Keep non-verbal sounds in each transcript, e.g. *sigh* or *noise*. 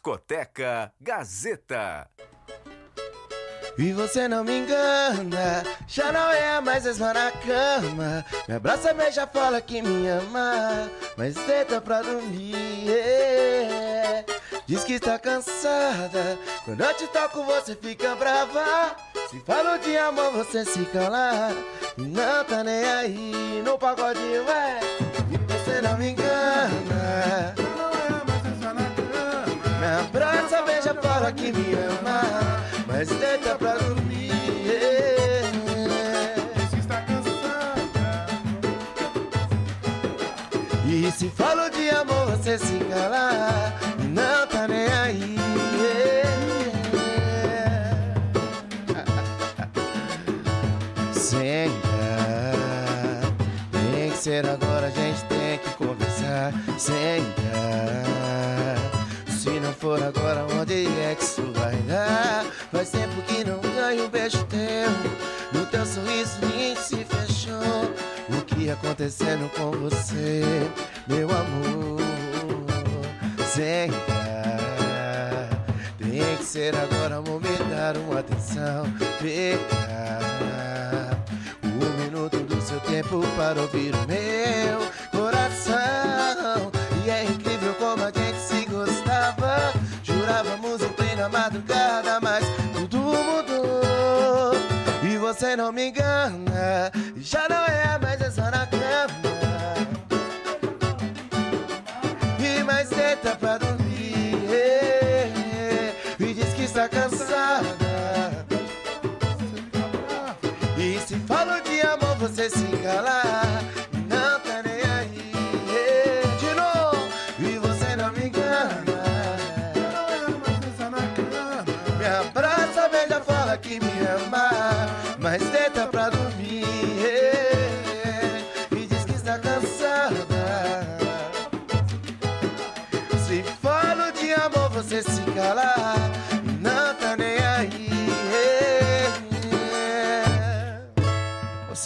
Discoteca Gazeta. E você não me engana, já não é mais mesma na cama. Me abraça, beija, fala que me ama, mas deita pra dormir. Diz que está cansada, quando eu te toco você fica brava. Se falo de amor você se cala, e não tá nem aí no pagodinho, é. E você não me engana. Que me ama, mas deita pra dormir. E se falo de amor, você se cala, e não tá nem aí. Senta, tem que ser agora, a gente tem que conversar. Senta. Se não for agora, onde é que isso vai dar? Faz tempo que não ganho um beijo teu. No teu sorriso nem se fechou. O que acontecendo com você, meu amor? Senta. Tem que ser agora, amor, me dar uma atenção. Fica um minuto do seu tempo para ouvir o meu me engana, já não é mais essa na cama. E mais deita pra dormir. E diz que está cansada. E se falo de amor, você se cala.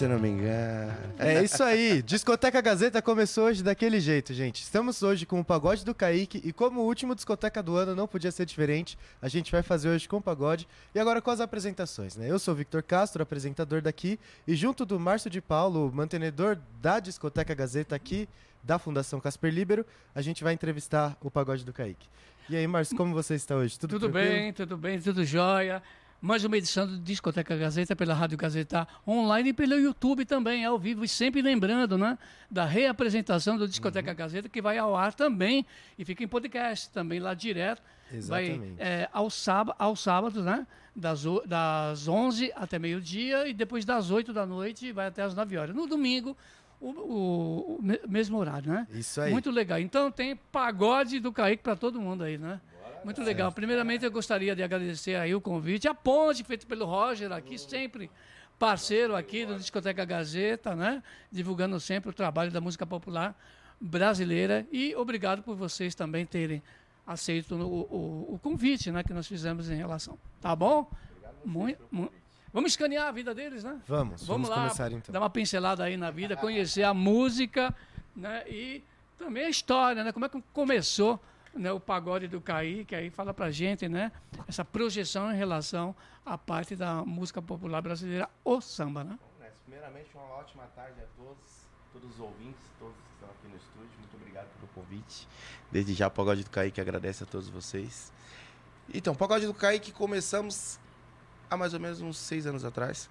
Você não me engana. É isso aí. Discoteca Gazeta começou hoje daquele jeito, gente. Estamos hoje com o pagode do Kaique e como o último discoteca do ano não podia ser diferente, a gente vai fazer hoje com o pagode e agora com as apresentações, né? Eu sou o Victor Castro, apresentador daqui, e junto do Márcio de Paulo, mantenedor da Discoteca Gazeta aqui da Fundação Casper Libero, a gente vai entrevistar o pagode do Kaique. E aí, Márcio, como você está hoje? Tudo, tranquilo? bem, tudo bem, tudo jóia. Mais uma edição do Discoteca Gazeta pela Rádio Gazeta online e pelo YouTube também, ao vivo. E sempre lembrando, né, da reapresentação do Discoteca Uhum. Gazeta, que vai ao ar também e fica em podcast também lá direto. Exatamente. Vai é, ao sábado, aos sábados, né, das, das 11 até meio-dia e depois das 8 da noite vai até as 9 horas. No domingo, o, o- o me- mesmo horário, né? Isso aí. Muito legal. Então tem pagode do Kaique para todo mundo aí, né? Muito legal. Primeiramente eu gostaria de agradecer aí o convite, a ponte feita pelo Roger aqui, sempre parceiro aqui do Discoteca Gazeta, né? Divulgando sempre o trabalho da música popular brasileira e obrigado por vocês também terem aceito o, o- o convite, né, que nós fizemos em relação. Tá bom? Muito, mu- Vamos escanear a vida deles, né? Vamos, vamos lá, começar então. dar uma pincelada aí na vida, conhecer a música, né? E também a história, né? Como é que começou né, o pagode do Kaique, aí fala pra gente, né? Essa projeção em relação à parte da música popular brasileira, o samba, né? Primeiramente, uma ótima tarde a todos, todos os ouvintes, todos que estão aqui no estúdio. Muito obrigado pelo convite. Desde já, o Pagode do Kaique agradece a todos vocês. Então, Pagode do Kaique começamos há mais ou menos uns seis anos atrás.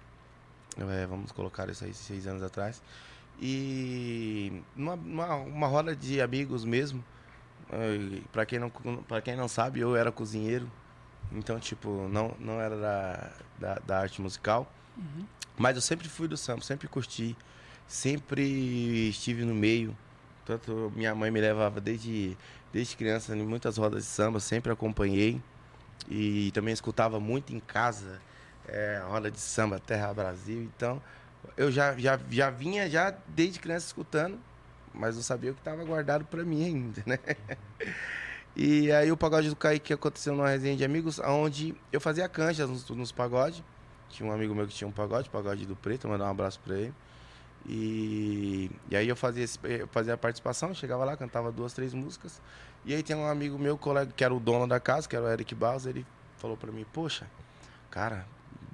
É, vamos colocar isso aí, seis anos atrás. E numa, numa uma roda de amigos mesmo. Para quem não para quem não sabe, eu era cozinheiro. Então, tipo, não, não era da, da, da arte musical. Mas eu sempre fui do samba, sempre curti, sempre estive no meio. Tanto minha mãe me levava desde, desde criança em muitas rodas de samba, sempre acompanhei. E também escutava muito em casa, é, roda de samba Terra Brasil. Então, eu já, já, já vinha já desde criança escutando, mas não sabia o que estava guardado para mim ainda, né? *laughs* E aí o pagode do Kaique aconteceu numa resenha de amigos, onde eu fazia canjas nos, nos pagodes. Tinha um amigo meu que tinha um pagode, pagode do Preto, mandar um abraço pra ele. E, e aí eu fazia, eu fazia a participação, chegava lá, cantava duas, três músicas. E aí tem um amigo meu, colega, que era o dono da casa, que era o Eric Barros, ele falou pra mim, poxa, cara,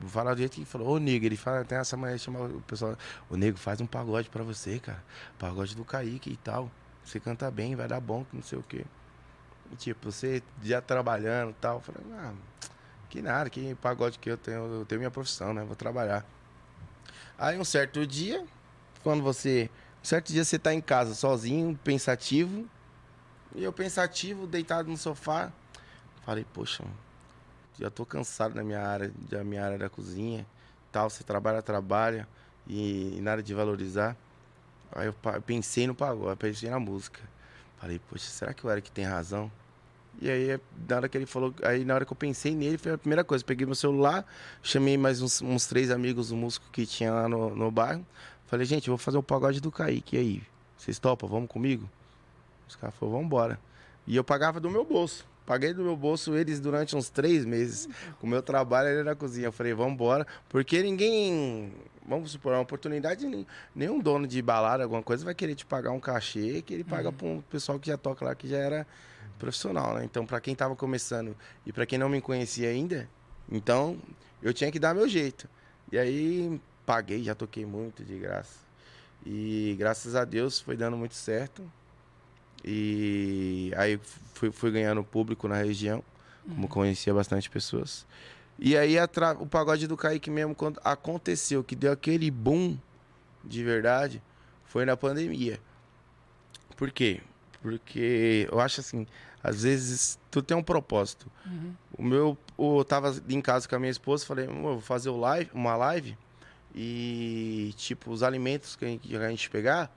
vou falar do jeito que falou, ô nego, ele fala, tem essa manhã, chama o pessoal, ô nego, faz um pagode pra você, cara. Pagode do Kaique e tal. Você canta bem, vai dar bom, que não sei o quê. E, tipo, você já trabalhando e tal. Eu falei, ah, que nada, que pagode que eu tenho, eu tenho minha profissão, né? Vou trabalhar. Aí um certo dia, quando você. Um certo dia você tá em casa sozinho, pensativo. E eu pensativo, deitado no sofá. Falei, poxa, já tô cansado da minha área, da minha área da cozinha. Tal, você trabalha, trabalha. E, e nada de valorizar. Aí eu pa- pensei no pagode, pensei na música. Falei, poxa, será que o Eric tem razão? E aí, na hora que ele falou, aí na hora que eu pensei nele, foi a primeira coisa. Peguei meu celular, chamei mais uns, uns três amigos, um músico que tinha lá no, no bairro. Falei, gente, eu vou fazer o pagode do Kaique. E aí, vocês topam? Vamos comigo? Os caras falaram, vamos embora. E eu pagava do meu bolso. Paguei do meu bolso eles durante uns três meses. Com o meu trabalho ali na cozinha. Eu falei, vamos embora. Porque ninguém. Vamos supor, uma oportunidade. Nenhum dono de balada, alguma coisa, vai querer te pagar um cachê que ele paga para um pessoal que já toca lá, que já era profissional, né? Então, para quem tava começando e para quem não me conhecia ainda, então eu tinha que dar meu jeito. E aí paguei, já toquei muito de graça. E graças a Deus foi dando muito certo. E aí fui, fui ganhando público na região, como conhecia bastante pessoas. E aí atra- o pagode do Kaique mesmo, quando aconteceu, que deu aquele boom de verdade, foi na pandemia. Por quê? Porque eu acho assim, às vezes tu tem um propósito. O meu, eu tava em casa com a minha esposa, falei, "Amor, vou fazer live, uma live e tipo os alimentos que a gente pegar,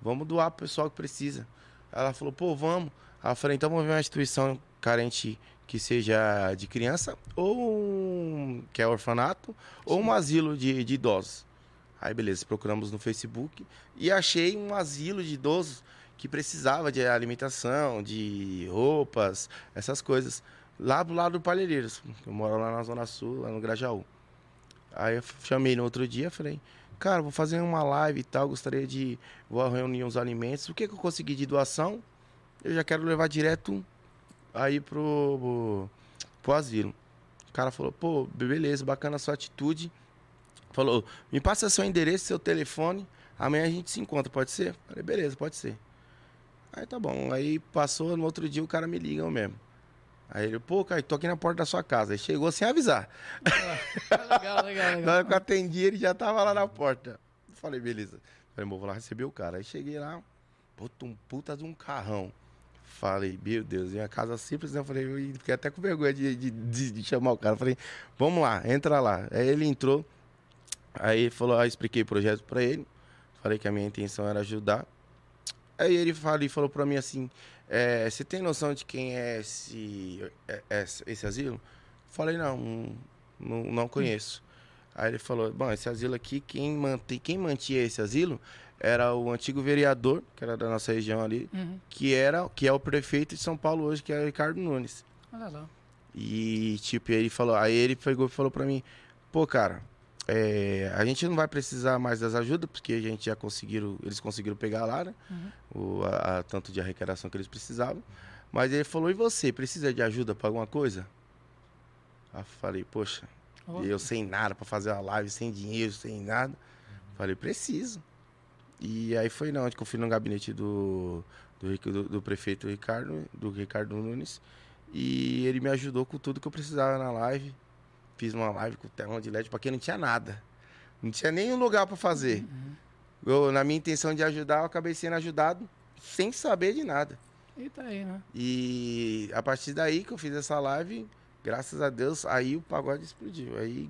vamos doar pro pessoal que precisa. Ela falou, pô, vamos. Eu falei, então vamos ver uma instituição carente que seja de criança ou um, que é orfanato ou um asilo de, de idosos. Aí beleza, procuramos no Facebook e achei um asilo de idosos que precisava de alimentação, de roupas, essas coisas. Lá do lado do Palheireiros. Eu moro lá na Zona Sul, lá no Grajaú. Aí eu chamei no outro dia, falei, cara, vou fazer uma live e tal, gostaria de. Vou reunir uns alimentos. O que, que eu consegui de doação? Eu já quero levar direto aí pro, pro, asilo. O cara falou, pô, beleza, bacana a sua atitude. Falou, me passa seu endereço, seu telefone, amanhã a gente se encontra, pode ser? Falei, beleza, pode ser. Aí tá bom. Aí passou, no outro dia o cara me liga mesmo. Aí ele, pô, cara, tô aqui na porta da sua casa. Aí chegou sem avisar. legal, legal, Na legal. hora que eu atendi, ele já tava lá na porta. Falei, beleza. Falei, vou lá receber o cara. Aí cheguei lá, puta, um puta de um carrão. Falei, meu Deus, minha casa simples, né? Eu falei, eu fiquei até com vergonha de, de, de- de chamar o cara. Falei, vamos lá, entra lá. Aí ele entrou, aí falou, aí eu expliquei o projeto pra ele. Falei que a minha intenção era ajudar. Aí ele falou, falou pra mim assim, é, você tem noção de quem é esse, é- é- esse asilo? Falei, não, não, não conheço. Aí ele falou, bom, esse asilo aqui, quem, mantém, quem mantinha esse asilo era o antigo vereador, que era da nossa região ali, Uhum. que, era, que é o prefeito de São Paulo hoje, que é o Ricardo Nunes. Olha lá. E, tipo, ele falou, aí ele pegou e falou pra mim, pô, cara, é, a gente não vai precisar mais das ajudas, porque a gente já conseguiram, eles conseguiram pegar lá, né? O, a, a tanto de arrecadação que eles precisavam. Mas ele falou, e você, precisa de ajuda pra alguma coisa? Aí eu falei, poxa, e eu sem nada pra fazer uma live, sem dinheiro, sem nada. Falei, preciso. E aí foi na onde que eu fui no gabinete do, do, do- do prefeito Ricardo, do Ricardo Nunes. E ele me ajudou com tudo que eu precisava na live. Fiz uma live com telão de LED, porque não tinha nada. Não tinha nenhum lugar pra fazer. Eu, na minha intenção de ajudar, eu acabei sendo ajudado sem saber de nada. E tá aí, né? E a partir daí que eu fiz essa live, graças a Deus, aí o pagode explodiu. Aí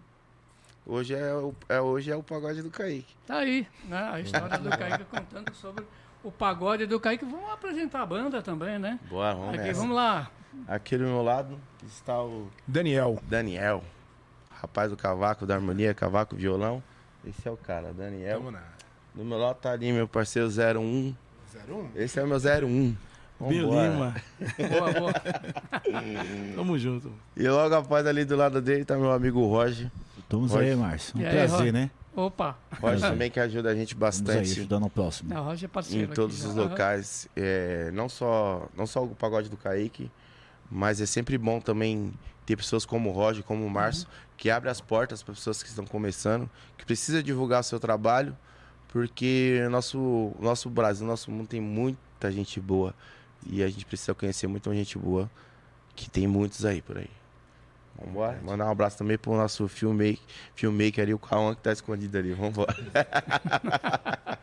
hoje é o, é, hoje é o pagode do Kaique. Tá aí, né? A história do Kaique contando sobre o pagode do Kaique. Vamos apresentar a banda também, né? Bora, vamos Aqui, nessa. vamos lá. Aqui do meu lado está o Daniel. Daniel, rapaz do cavaco, da harmonia, cavaco, violão. Esse é o cara, Daniel. Tamo na Do meu lado tá ali meu parceiro 01. 01. Esse é o meu 01. Bill Vambora. Lima. *laughs* Boa, boa. *laughs* Tamo junto. E logo após ali do lado dele tá meu amigo Roger. Pode. aí, Márcio. Um E aí, prazer, Rony? né? Opa, Roger *laughs* também que ajuda a gente Vamos aí, bastante ajudando o próximo. a Roger é parceiro em aqui todos já. os Aham. locais. É, não, só, não só o pagode do Kaique, mas é sempre bom também ter pessoas como o Roger, como o Márcio, que abre as portas para pessoas que estão começando, que precisa divulgar seu trabalho, porque nosso nosso Brasil, nosso mundo tem muita gente boa e a gente precisa conhecer muita gente boa, que tem muitos aí por aí. Vambora. Mandar um abraço também pro nosso filmmaker, filmmaker ali, o Cauã que tá escondido ali. Vambora. *laughs*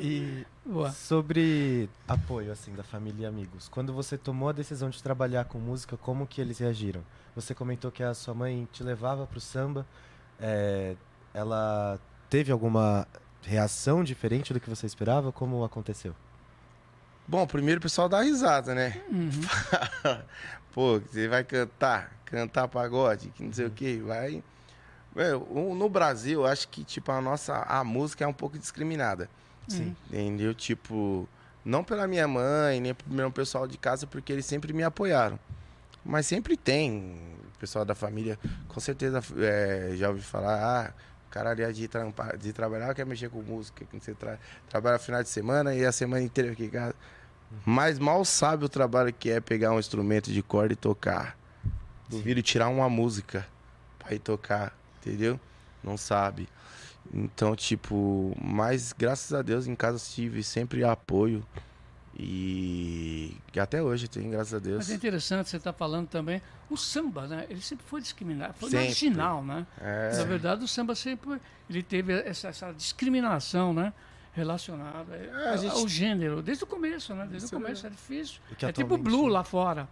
E Boa. sobre apoio, assim, da família e amigos. Quando você tomou a decisão de trabalhar com música, como que eles reagiram? Você comentou que a sua mãe te levava pro samba. é, ela teve alguma reação diferente do que você esperava? Como aconteceu? Bom, primeiro o pessoal dá risada, né? Uhum. *laughs* Pô, você vai cantar, cantar pagode, que não sei o que, vai. Meu, o- no Brasil, acho que, tipo, a nossa, a música é um pouco discriminada. Sim. Entendeu? Tipo, não pela minha mãe, nem pelo meu pessoal de casa, porque eles sempre me apoiaram. Mas sempre tem, o pessoal da família, com certeza é, já ouvi falar, ah, o cara ali é de, trampar, de trabalhar quer mexer com música, que você tra trabalha final de semana e a semana inteira aqui em casa. Mas mal sabe o trabalho que é pegar um instrumento de corda e tocar. Duvido tirar uma música pra ir tocar, entendeu? Não sabe. Então, tipo, mas graças a Deus em casa tive sempre apoio. E, até hoje tem, graças a Deus. Mas é interessante você estar falando também. O samba, né? Ele sempre foi discriminado, foi Sempre. marginal, né? É. Na verdade, o samba sempre ele teve essa, essa discriminação, né? Relacionada É, a ao- gente- ao gênero, desde o começo, né? Desde Isso o é começo é difícil. E que É tipo blue lá fora,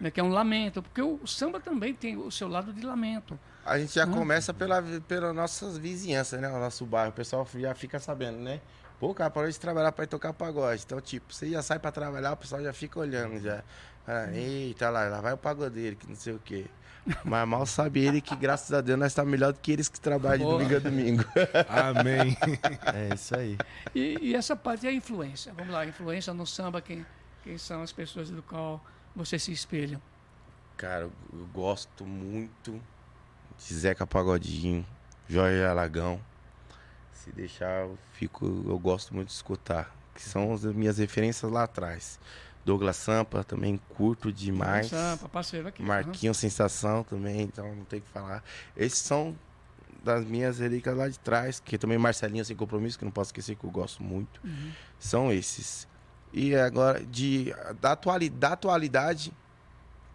né? que é um lamento, porque o, o samba também tem o seu lado de lamento. A gente já Hum. começa pela, pela nossas vizinhanças, né? O nosso bairro. O pessoal já fica sabendo, né? Pô, cara parou de trabalhar pra ir tocar pagode. Então, tipo, você já sai pra trabalhar, o pessoal já fica olhando já. Ah, eita, lá, lá vai o pagodeiro, que não sei o quê. Mas mal sabe ele que, graças a Deus, nós estamos melhor do que eles que trabalham de domingo a domingo. Amém. É isso aí. E, e essa parte é a influência. Vamos lá, a influência no samba, quem, quem são as pessoas do qual você se espelha? Cara, eu, eu gosto muito de Zeca Pagodinho, Jorge Alagão. Se deixar, eu fico, eu gosto muito de escutar. Que são as minhas referências lá atrás. Douglas Sampa também curto demais. Sampa, parceiro aqui. Marquinho Sensação também, então não tem o que falar. Esses são das minhas relíquias lá de trás, que também Marcelinho Sem Compromisso, que não posso esquecer que eu gosto muito. Uhum. São esses. E agora, de, da, atuali, da atualidade,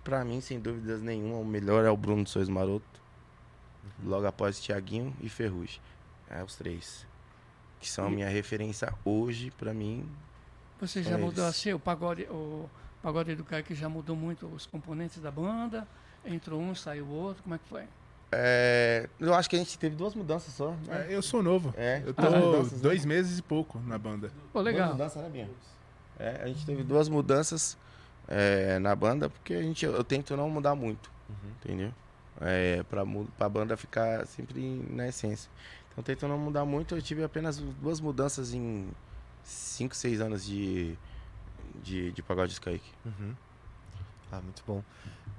pra mim, sem dúvidas nenhuma, o melhor é o Bruno Sois Maroto. Logo após Tiaguinho e Ferrugem. É os três. Que são a minha referência hoje, pra mim. Você já mudou eles. assim, o pagode, o pagode do Kaique já mudou muito os componentes da banda? Entrou um, saiu o outro, como é que foi? É, eu acho que a gente teve duas mudanças só. né? É, eu sou novo. É, Eu duas tô mudanças, né? dois meses e pouco na banda. Pô, Duas legal. mudanças, né, Binha? É, a gente teve duas mudanças é, na banda, porque a gente, eu tento não mudar muito, entendeu? É, pra, pra banda ficar sempre na essência. Então, tento não mudar muito. Eu tive apenas duas mudanças em 5, 6 anos de, de, de pagode de Kaique. Uhum. Ah, muito bom.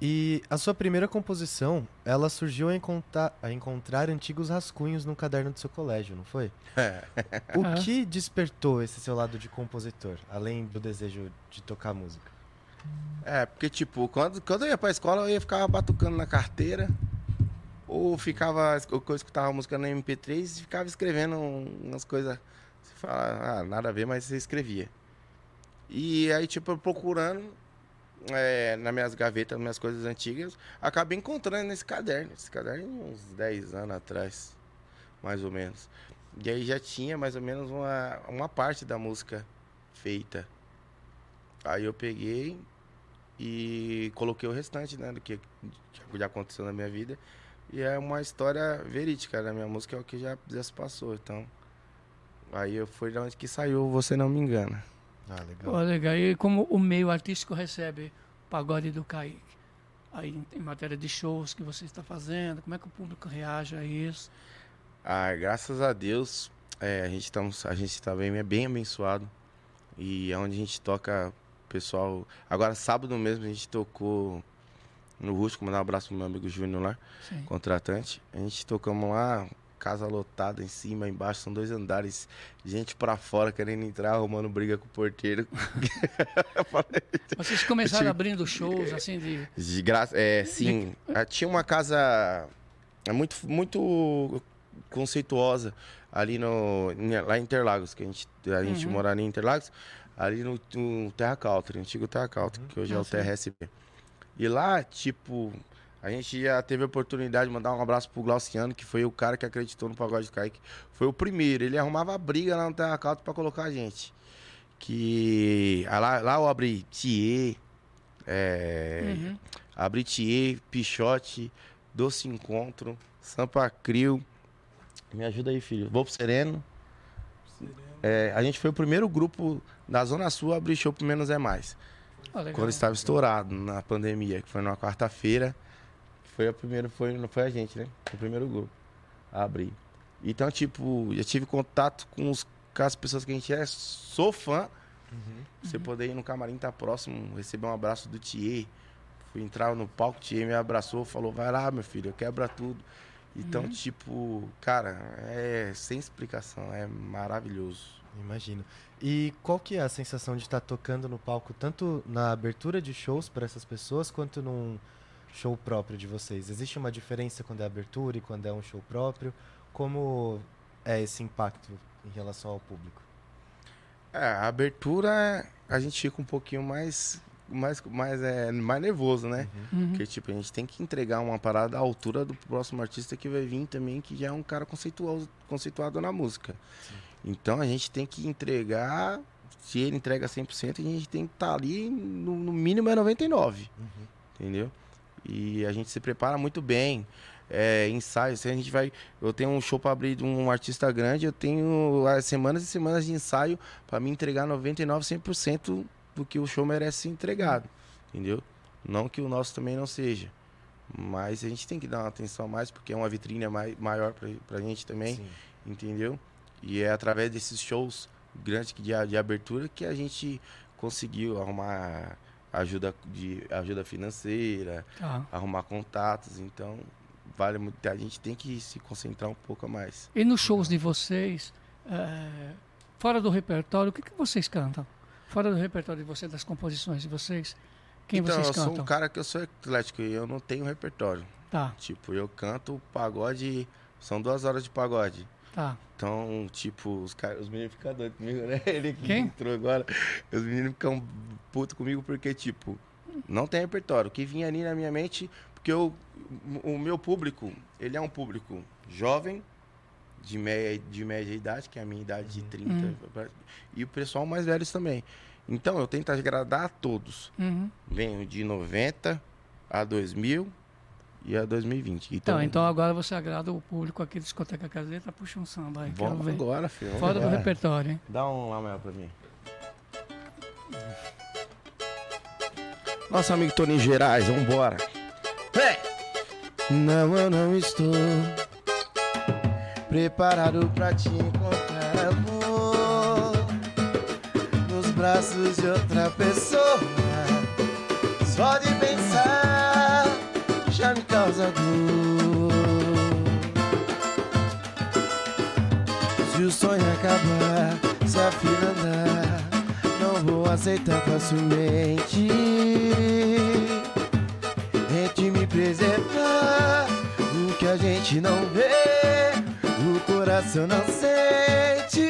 E a sua primeira composição, ela surgiu a encontrar, a encontrar antigos rascunhos no caderno do seu colégio, não foi? *laughs* O Ah. que despertou esse seu lado de compositor, além do desejo de tocar música? É, porque, tipo, quando, quando eu ia pra escola, eu ia ficar batucando na carteira. Ou ficava, ou eu escutava música no MP3 e ficava escrevendo umas coisas. Você fala, ah, nada a ver, mas você escrevia. E aí, tipo, procurando é, nas minhas gavetas, nas minhas coisas antigas, acabei encontrando nesse caderno. Esse caderno uns 10 anos atrás, mais ou menos. E aí já tinha mais ou menos uma, uma parte da música feita. Aí eu peguei e coloquei o restante, né, do que já aconteceu na minha vida. E é uma história verídica, na minha música é o que já, já se passou, então... Aí eu fui de onde que saiu, você não me engana. Ah, legal. Pô, legal. E como o meio artístico recebe o pagode do Kaique? Aí em- matéria de shows que você está fazendo, como é que o público reage a isso? Ah, graças a Deus, é, a gente estamos, a gente está bem, bem abençoado. E é onde a gente toca, pessoal. Agora sábado mesmo a gente tocou no Rústico, mandar um abraço pro meu amigo Júnior lá, Sim. contratante. A gente tocamos lá, casa lotada em cima, embaixo, são dois andares. Gente pra fora querendo entrar, arrumando briga com o porteiro. *laughs* Vocês começaram tive- abrindo shows, assim, de... de graça, é, sim. *laughs* Ah, Tinha uma casa é muito, muito conceituosa ali no, lá em Interlagos, que a gente, a gente Uhum. mora ali em Interlagos, ali no, no Terra Country, antigo Terra Country, que hoje é Ah, o sim. Terra SB. E lá, tipo, a gente já teve a oportunidade de mandar um abraço pro Glauciano, que foi o cara que acreditou no Pagode do Kaique. Foi o primeiro, ele arrumava briga lá no Terra Country pra colocar a gente. Que ah, lá, lá eu abri Thier, é, Uhum. Abri Thier, Pichote, Doce Encontro, Sampa Crio. Me ajuda aí, filho. Vou pro Sereno. É, a gente foi o primeiro grupo da Zona Sul a abrir show pro Menos é Mais. Legal. Quando estava estourado na pandemia, que foi numa quarta-feira. Foi a primeira, foi, não foi a gente, né? Foi o primeiro grupo a abrir. Então, tipo, já tive contato com, os, com as pessoas que a gente é, sou fã. Você poder ir no camarim, tá próximo, receber um abraço do Thier. Fui entrar no palco, o Thier me abraçou, falou, vai lá, meu filho, quebra tudo. Então, tipo, cara, é sem explicação, é maravilhoso. Imagino. E qual que é a sensação de estar tocando no palco, tanto na abertura de shows para essas pessoas, quanto num show próprio de vocês? Existe uma diferença quando é abertura e quando é um show próprio? Como é esse impacto em relação ao público? É, a abertura a gente fica um pouquinho mais, mais, mais, é, mais nervoso, né? Uhum. Porque, tipo, a gente tem que entregar uma parada à altura do próximo artista que vai vir também, que já é um cara conceituado, conceituado na música. Então a gente tem que entregar, se ele entrega 100%, a gente tem que estar ali, no, no mínimo é 99%, entendeu? E a gente se prepara muito bem. É, ensaio, se a gente vai. Eu tenho um show para abrir de um artista grande, eu tenho as semanas e semanas de ensaio para me entregar 99, 100% do que o show merece ser entregado, entendeu? Não que o nosso também não seja. Mas a gente tem que dar uma atenção a mais, porque é uma vitrine mai- maior pra, pra gente também, Sim. entendeu? E é através desses shows grandes de, a- de abertura que a gente conseguiu arrumar ajuda, de, ajuda financeira, Tá. arrumar contatos. Então, vale muito. A gente tem que se concentrar um pouco a mais. E nos shows de vocês, é, fora do repertório, o que, que vocês cantam? Fora do repertório de vocês, das composições de vocês, quem então, vocês eu sou cantam? um cara que eu sou eclético e eu não tenho repertório. Tá, Tipo, eu canto pagode, são duas horas de pagode. Tá. Então, tipo, os, caras, os meninos ficam doidos comigo, né? *laughs* Ele que Quem? entrou agora. Os meninos ficam putos comigo porque, tipo, não tem repertório. O que vinha ali na minha mente, porque eu, o meu público, ele é um público jovem, de média, de média idade, que é a minha idade de 30, Uhum. e o pessoal mais velhos também. Então, eu tento agradar a todos. Uhum. Venho de 90 a 2000 e a 2020. Então, Então, então agora você agrada o público aqui do Discoteca Caseta, puxa um samba aí, vamos ver. agora, filho. Fora do agora. repertório, hein? Dá um lá, Mel, pra mim. Nosso amigo Toninho Gerais, vambora. Vem! Não, eu não estou preparado pra te encontrar, amor. Nos braços de outra pessoa. Só de pensar já me causa dor. Se o sonho acabar, se a fila andar, não vou aceitar facilmente. Tente me preservar, o que a gente não vê, o coração não sente.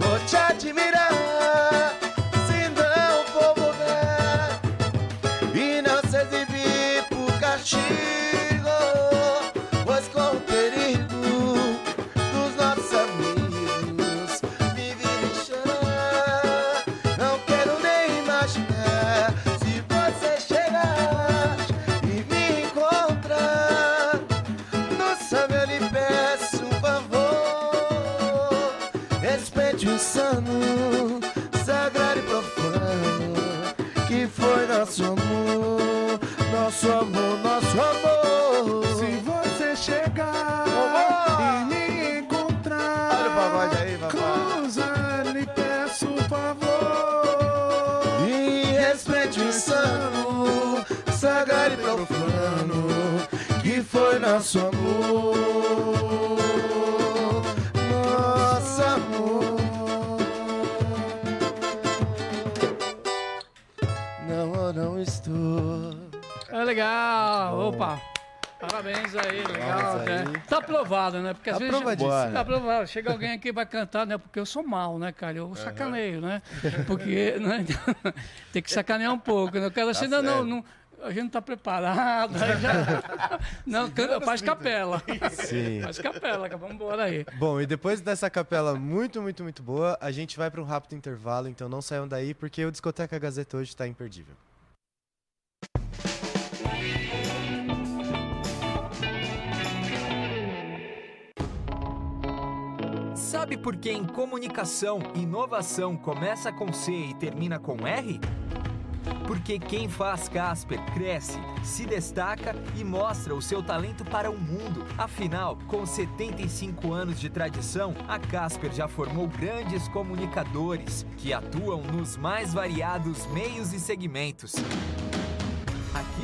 Vou te admirar, por castigo, pois com o perigo dos nossos amigos me chorar. Não quero nem imaginar se você chegar e me encontrar. No samba eu lhe peço um favor, respeite o insano, sagrado e profano que foi nosso amor, nosso amor, amor. Se você chegar Vambora! e me encontrar, Olha o pagode aí, cruza, lhe peço um favor. E respeite o insano, sagrado e profano, que foi nosso amor. Parabéns aí, legal. Vamos né? aí. Tá aprovado, né? Porque às vezes. Aprovadíssimo. Tá aprovado. Chega alguém aqui e vai cantar, né? Porque eu sou mal, né, cara? Eu sacaneio, né? Porque né? *laughs* tem que sacanear um pouco. Né? O cara assim, não, não, não. A gente não tá preparado. *laughs* já... Não, canta, faz capela. Sim. Faz capela, vamos embora aí. Bom, e depois dessa capela muito, muito, muito boa, a gente vai para um rápido intervalo, então não saiam daí, porque o Discoteca Gazeta hoje está imperdível. Sabe por que em comunicação, inovação começa com C e termina com R? Porque quem faz Casper cresce, se destaca e mostra o seu talento para o mundo. Afinal, com 75 anos de tradição, a Casper já formou grandes comunicadores que atuam nos mais variados meios e segmentos. Aqui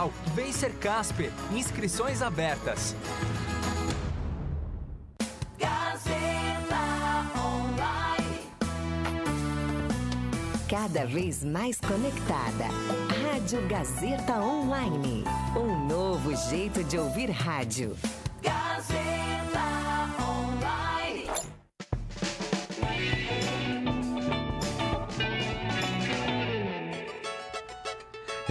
Vem ser Casper. Inscrições abertas. Cada vez mais conectada. Rádio Gazeta Online. Um novo jeito de ouvir rádio.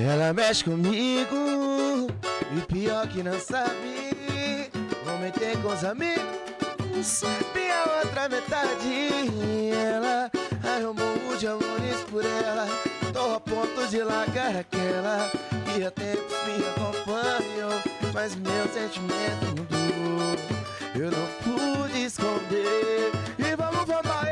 Ela mexe comigo e pior que não sabe. Vou meter com os amigos, minha outra metade. Ela, ai eu morro de amores por ela. Tô a ponto de largar aquela que há tempos me acompanhou, mas meu sentimento mudou. Eu não pude esconder e vamos vamos.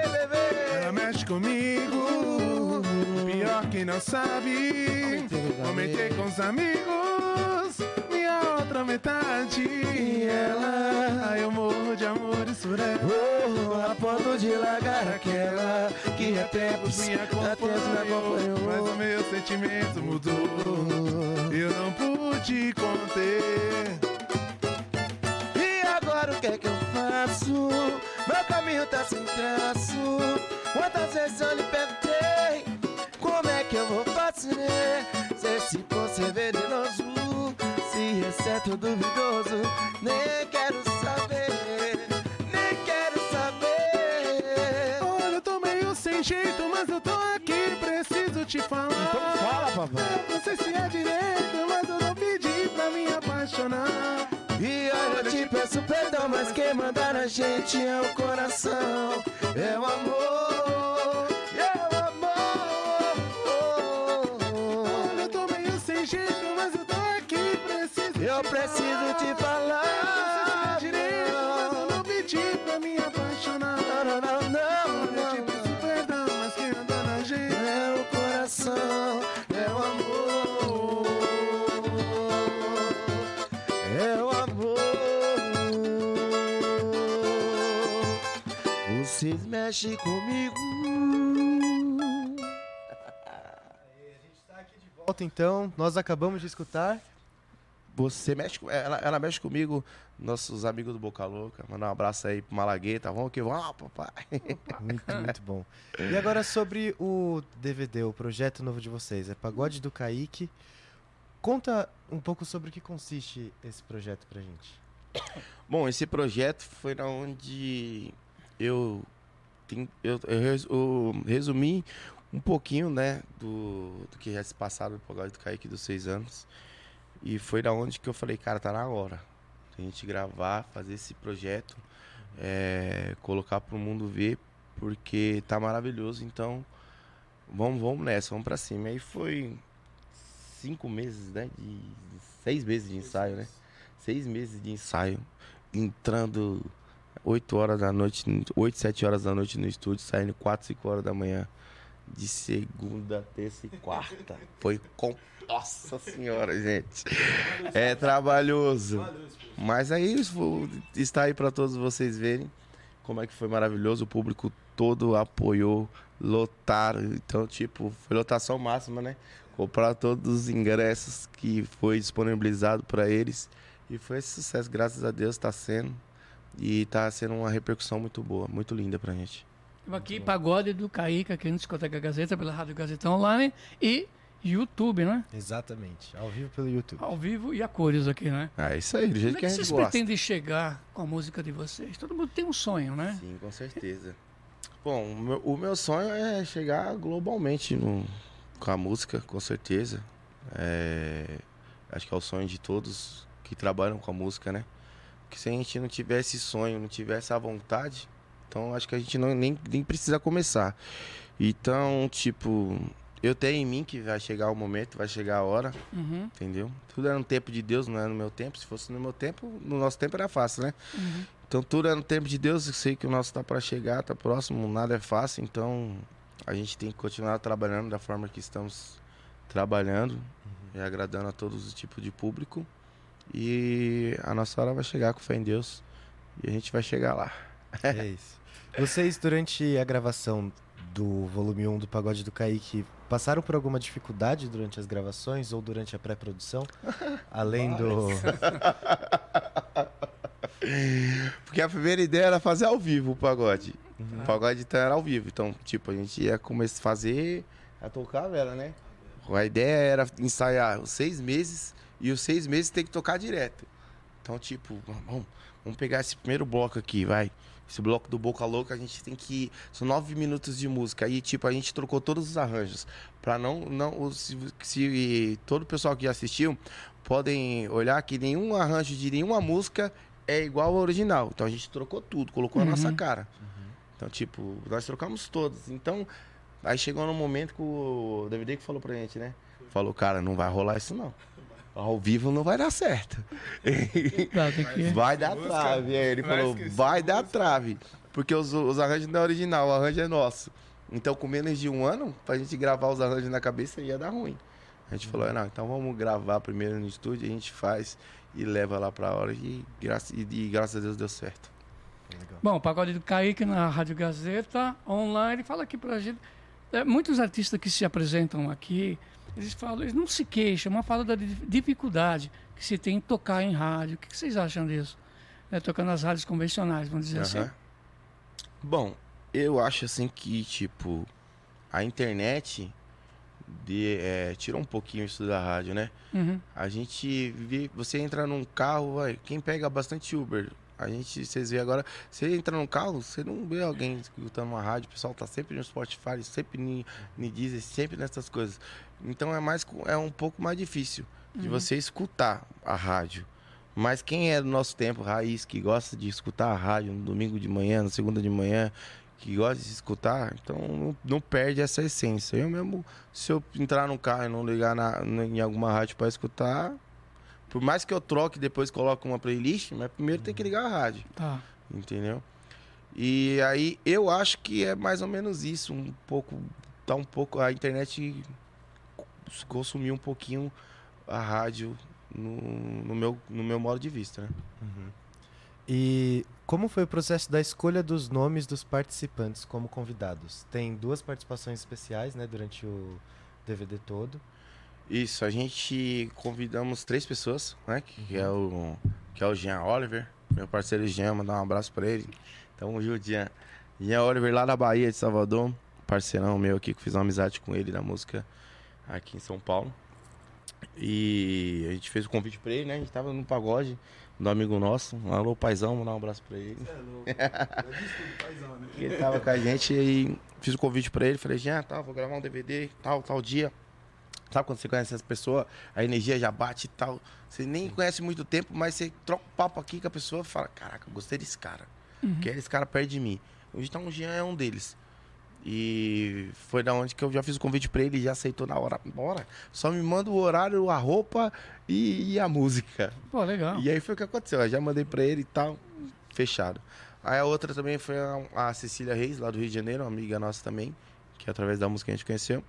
Ela mexe comigo, pior que não sabe. Comentei com os amigos, minha outra metade. E ela, Ai, eu morro de amores por ela. Oh, a ponto de largar aquela que há tempos, Me acompanhou, mas o meu sentimento mudou. Eu não pude conter. E agora o que é que eu faço? Meu caminho tá sem traço. Quantas vezes eu lhe perguntei como é que eu vou fazer? Se esse poço é venenoso, se é tudo duvidoso, nem quero saber, nem quero saber. Olha, eu tô meio sem jeito, mas eu tô aqui, preciso te falar. Então fala, papai. Não sei se é direito, mas eu não pedi pra me apaixonar. Peço perdão, mas quem manda na gente é o coração, é o amor, é o amor. Olha, eu tô meio sem jeito, mas eu tô aqui, preciso Eu preciso te falar. Mexem comigo. Volta então, nós acabamos de escutar. Você mexe com. Ela, ela mexe comigo, nossos amigos do Boca Louca. Mandar um abraço aí pro Malagueta. Vamos que vamos, papai. Muito, muito bom. E agora sobre o DVD, o projeto novo de vocês, é Pagode do Kaique. Conta um pouco sobre o que consiste esse projeto pra gente. Bom, esse projeto foi na onde eu, tem- eu, eu res- eu resumi um pouquinho, né, do, do que já se passado no Pagode do Kaique dos seis anos. E foi da onde que eu falei, cara, tá na hora. A gente gravar, fazer esse projeto, é, colocar pro mundo ver, porque tá maravilhoso. Então, vamos, vamos nessa, vamos pra cima. Aí foi cinco meses, né, de seis meses de ensaio, né? seis meses de ensaio, entrando 8 horas da noite, 8, 7 horas da noite no estúdio, saindo 4, 5 horas da manhã. De segunda, terça e quarta. Foi com. Nossa senhora, gente. É trabalhoso. Mas é isso. Está aí para todos vocês verem como é que foi maravilhoso. O público todo apoiou, lotaram. Então, tipo, foi lotação máxima, né? Comprar todos os ingressos que foi disponibilizado para eles. E foi sucesso, graças a Deus, está sendo. E está sendo uma repercussão muito boa, muito linda pra gente. Estamos aqui, Pagode do Caíca, aqui no Discoteca Gazeta, pela Rádio Gazeta Online e YouTube, né? Exatamente. Ao vivo pelo YouTube. Ao vivo e a cores aqui, né? É isso aí, do jeito Como é que a que gente vocês gosta. pretendem chegar com a música de vocês? Todo mundo tem um sonho, né? Sim, com certeza. Bom, o meu, o meu sonho é chegar globalmente no, com a música, com certeza. É, acho que é o sonho de todos que trabalham com a música, né? Porque se a gente não tivesse esse sonho, não tivesse a vontade, então acho que a gente não, nem, nem precisa começar. Então, tipo, eu tenho em mim que vai chegar o momento, vai chegar a hora, Uhum. entendeu? Tudo é no tempo de Deus, não é no meu tempo. Se fosse no meu tempo, no nosso tempo era fácil, né? Então tudo é no tempo de Deus. Eu sei que o nosso tá para chegar, tá próximo, nada é fácil. Então a gente tem que continuar trabalhando da forma que estamos trabalhando e agradando a todos os tipos de público. E a nossa hora vai chegar com fé em Deus e a gente vai chegar lá. É isso. Vocês, durante a gravação do volume 1 do Pagode do Kaique, passaram por alguma dificuldade durante as gravações ou durante a pré-produção? *laughs* Além do. *laughs* Porque a primeira ideia era fazer ao vivo o pagode. O pagode então era ao vivo. Então, tipo, a gente ia começar a fazer, a tocar a vela, né? A ideia era ensaiar seis meses e os seis meses tem que tocar direto. Então, tipo, vamos, vamos pegar esse primeiro bloco aqui, vai. Esse bloco do Boca Louca, a gente tem que. São nove minutos de música. Aí, tipo, a gente trocou todos os arranjos. Pra não. não se, se todo o pessoal que assistiu podem olhar que nenhum arranjo de nenhuma música é igual ao original. Então a gente trocou tudo, colocou a nossa cara. Então, tipo, nós trocamos todos. Então, aí chegou no momento que o DVD que falou pra gente, né? Falou, cara, não vai rolar isso não. Ao vivo não vai dar certo. *laughs* Vai dar trave. Aí ele falou, vai dar trave. Porque os, os arranjos não é original, o arranjo é nosso. Então, com menos de um ano, pra gente gravar os arranjos na cabeça, ia dar ruim. A gente falou, não, então vamos gravar primeiro no estúdio, a gente faz e leva lá pra hora. E, graça, e, e graças a Deus deu certo. Bom, Pagode do Kaique na Rádio Gazeta Online. Fala aqui pra gente. É, muitos artistas que se apresentam aqui, eles falam, eles não se queixam, mas falam da di- dificuldade que se tem em tocar em rádio. O que vocês acham disso? É, tocar nas rádios convencionais, vamos dizer assim. Aham. Bom, eu acho assim que, tipo, a internet de, é, tirou um pouquinho isso da rádio, né? Uhum. A gente vê, você entra num carro, vai, quem pega bastante Uber, a gente, vocês vê agora, você entra num carro, você não vê alguém escutando uma rádio, o pessoal tá sempre no Spotify, sempre no, no Deezer, sempre nessas coisas. Então é mais, é um pouco mais difícil de você escutar a rádio. Mas quem é do nosso tempo, raiz, que gosta de escutar a rádio no domingo de manhã, na segunda de manhã, que gosta de escutar, então não, não perde essa essência. Eu mesmo, se eu entrar no carro e não ligar na, em alguma rádio para escutar, por mais que eu troque e depois coloque uma playlist, mas primeiro tem que ligar a rádio, Tá. entendeu? E aí eu acho que é mais ou menos isso, um pouco, tá um pouco, a internet consumiu um pouquinho a rádio no, no meu, no meu modo de vista, né? E como foi o processo da escolha dos nomes dos participantes como convidados? Tem duas participações especiais, né, durante o DVD todo. Isso, a gente convidamos três pessoas, né? Que é o, que é o Jean Oliver, meu parceiro Jean, mandar um abraço pra ele. Tamo junto, Jean. Jean Oliver lá da Bahia, de Salvador, parceirão meu aqui, que fiz uma amizade com ele na música aqui em São Paulo. E a gente fez o convite pra ele, né? A gente tava no pagode do amigo nosso. Um Alô, paizão, mandar um abraço pra ele. *laughs* E ele tava com a gente e fiz o convite pra ele. Falei, Jean, tal, vou gravar um DVD, tal, tal dia. Sabe quando você conhece as pessoas, a energia já bate e tal. Você nem conhece muito tempo, mas você troca um papo aqui com a pessoa e fala, caraca, eu gostei desse cara. Quero esse cara perto de mim. Hoje então o Jean é um deles. E foi da onde que eu já fiz o convite pra ele e já aceitou na hora. Bora. Só me manda o horário, a roupa e, e a música. Pô, legal. E aí foi o que aconteceu. Eu já mandei pra ele e tal, fechado. Aí a outra também foi a, a Cecília Reis, lá do Rio de Janeiro, uma amiga nossa também, que através da música a gente conheceu.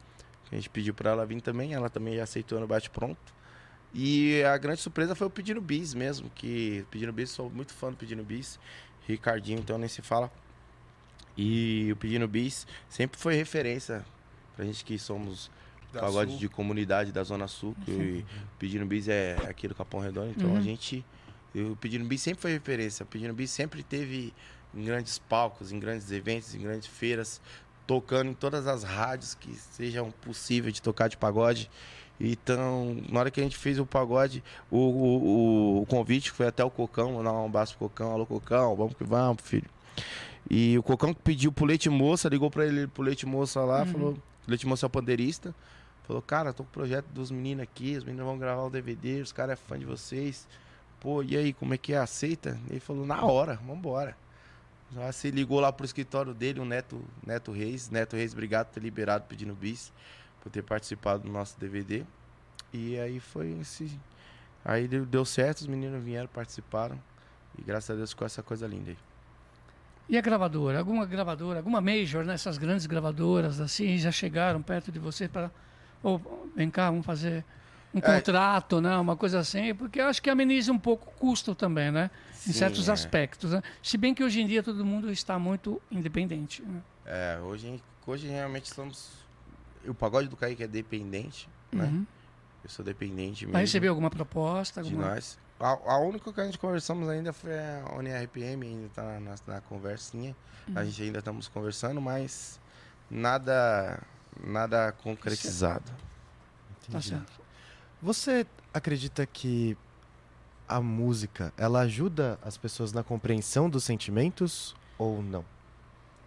Que a gente pediu pra ela vir também, ela também já aceitou no bate-pronto. E a grande surpresa foi o Pedindo Bis mesmo, que Pedindo Bis, sou muito fã do Pedindo Bis. Ricardinho, então nem se fala. E o Pedindo Bis sempre foi referência pra gente que somos Da pagode Sul. de comunidade da Zona Sul, que o Pedindo Bis é aqui do Capão Redondo, então Uhum. a gente. O Pedindo Bis sempre foi referência. O Pedindo Bis sempre teve em grandes palcos, em grandes eventos, em grandes feiras, tocando em todas as rádios que sejam possível de tocar de pagode. Então, na hora que a gente fez o pagode, o, o, o- o convite foi até o Cocão, mandar um abraço pro Cocão, alô Cocão, vamos que vamos, filho. E o Cocão que pediu pro Leite Moça, ligou pra ele pro Leite Moça lá, falou, Leite Moça é o pandeirista, falou, cara, tô com o projeto dos meninos aqui, os meninos vão gravar o DVD, os caras é fã de vocês. Pô, e aí, como é que é? Aceita? Ele falou, na hora, vambora. Já se ligou lá pro escritório dele, o Neto, Neto Reis. Neto Reis, obrigado por ter liberado pedindo bis, por ter participado do nosso DVD. E aí foi esse. Aí deu certo, os meninos vieram, participaram. E graças a Deus ficou essa coisa linda aí. E a gravadora? Alguma gravadora, alguma major, né? essas grandes gravadoras assim, já chegaram perto de você para. Ou vem cá, vamos fazer um É. contrato, né? Uma coisa assim, porque eu acho que ameniza um pouco o custo também, né? em Sim, certos é. aspectos. Né? Se bem que hoje em dia todo mundo está muito independente. Né? É, hoje, hoje realmente somos. O pagode do Kaique é dependente, né? Uhum. Eu sou dependente mesmo. Vai receber alguma proposta? de Alguma... nós. A, a única que a gente conversamos ainda foi a ONRPM, ainda tá na, na conversinha. Uhum. A gente ainda estamos conversando, mas nada nada concretizado. Tá certo. Você acredita que a música, ela ajuda as pessoas na compreensão dos sentimentos ou não?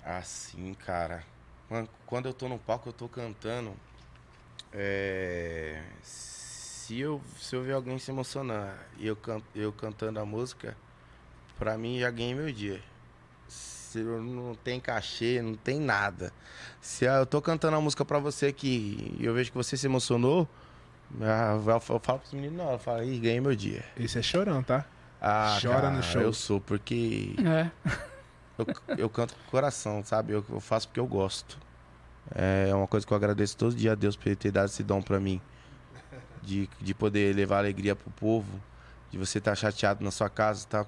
Assim, cara. Mano, Quando eu tô no palco, eu tô cantando. é, Se, eu, se eu ver alguém se emocionar e eu, can, eu cantando a música, pra mim já ganhei meu dia. Se eu não tem cachê, não tem nada. Se eu tô cantando a música pra você que eu vejo que você se emocionou, ah, eu falo pros meninos, não, eu falo, ih, ganhei meu dia. Esse é chorão, tá? Ah, Chora cara, no show. Eu sou, porque É. eu, eu canto com o coração, sabe? Eu, eu faço porque eu gosto. É uma coisa que eu agradeço todo dia a Deus por ele ter dado esse dom pra mim. De, de poder levar alegria pro povo. De você estar chateado na sua casa, tá,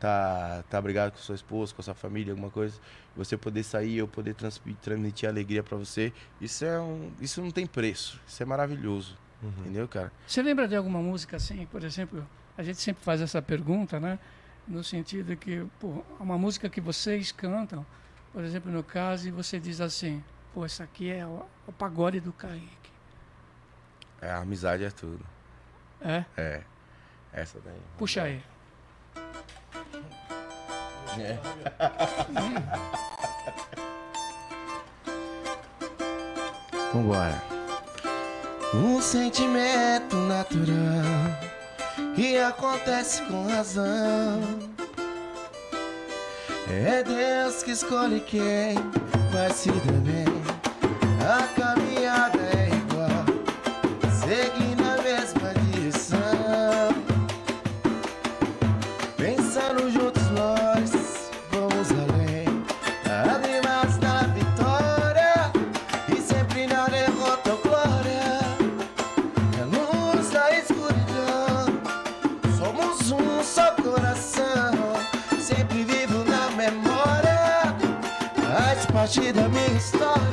tá, tá brigado com sua esposa, com a sua família, alguma coisa. Você poder sair e eu poder transmitir, transmitir alegria pra você. Isso, é um, isso não tem preço. Isso é maravilhoso. Entendeu, cara? Você lembra de alguma música assim, por exemplo? A gente sempre faz essa pergunta, né? No sentido que, pô, uma música que vocês cantam, por exemplo, no caso, e você diz assim, pô, essa aqui é o, o pagode do Kaique. É, a amizade é tudo. É? É. Essa daí. Puxa aí. *laughs* Vambora. Um sentimento natural que acontece com razão. É Deus que escolhe quem vai se dar bem. A caminhada Faz parte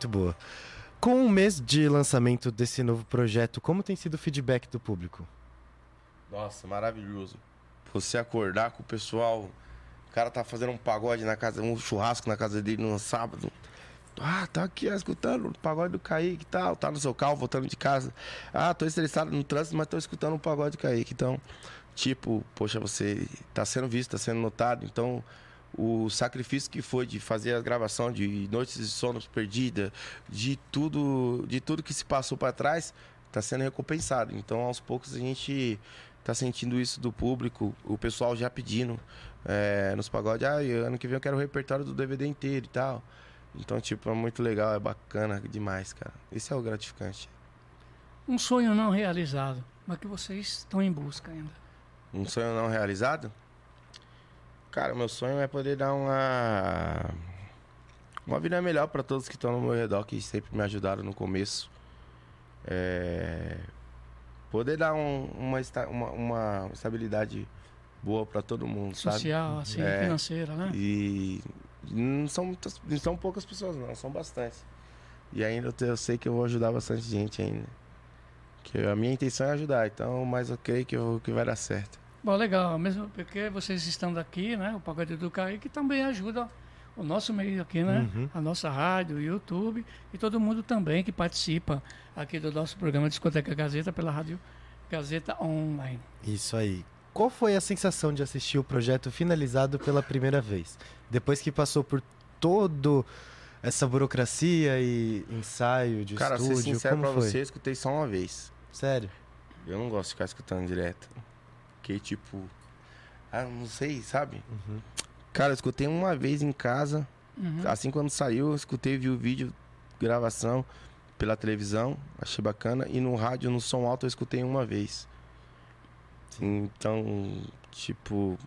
Muito, boa. Com um mês de lançamento desse novo projeto, como tem sido o feedback do público? Nossa, maravilhoso. Você acordar com o pessoal. O cara tá fazendo um pagode na casa, um churrasco na casa dele no sábado. Ah, tá aqui escutando o pagode do Kaique e tal. Tá no seu carro, voltando de casa. Ah, tô estressado no trânsito, mas tô escutando o pagode do Kaique. Então, tipo, poxa, você tá sendo visto, tá sendo notado. Então, o sacrifício que foi de fazer a gravação de Noites de Sonos Perdida, de tudo, de tudo que se passou para trás, tá sendo recompensado. Então, aos poucos a gente tá sentindo isso do público, o pessoal já pedindo é, nos pagodes, ah, ano que vem eu quero o repertório do DVD inteiro e tal. Então, tipo, é muito legal, é bacana demais, cara. Isso é o gratificante. Um sonho não realizado, mas que vocês estão em busca ainda. Um sonho não realizado? Cara, meu sonho é poder dar uma uma vida melhor para todos que estão no meu redor, que sempre me ajudaram no começo. É... Poder dar um- uma, uma, uma estabilidade boa para todo mundo, sabe? Social, assim, É. financeira, né? E não são, muitas, não são poucas pessoas, não, são bastantes. E ainda eu, eu sei que eu vou ajudar bastante gente ainda. Que a minha intenção é ajudar, então, mas eu creio que, eu- que vai dar certo. Bom, legal, mesmo porque vocês estando aqui, né? O Pagode do Kaique também ajuda o nosso meio aqui, né? Uhum. A nossa rádio, o YouTube e todo mundo também que participa aqui do nosso programa Discoteca Gazeta pela Rádio Gazeta Online. Isso aí. Qual foi a sensação de assistir o projeto finalizado pela primeira vez? Depois que passou por todo essa burocracia e ensaio de Cara, estúdio, ser sincero como pra foi? você, eu escutei só uma vez. Sério? Eu não gosto de ficar escutando direto. Que tipo. Ah, não sei, sabe? Uhum. Cara, eu escutei uma vez em casa. Uhum. Assim quando saiu, eu escutei, vi o vídeo, gravação pela televisão, achei bacana. E no rádio, no som alto, eu escutei uma vez. Então, tipo,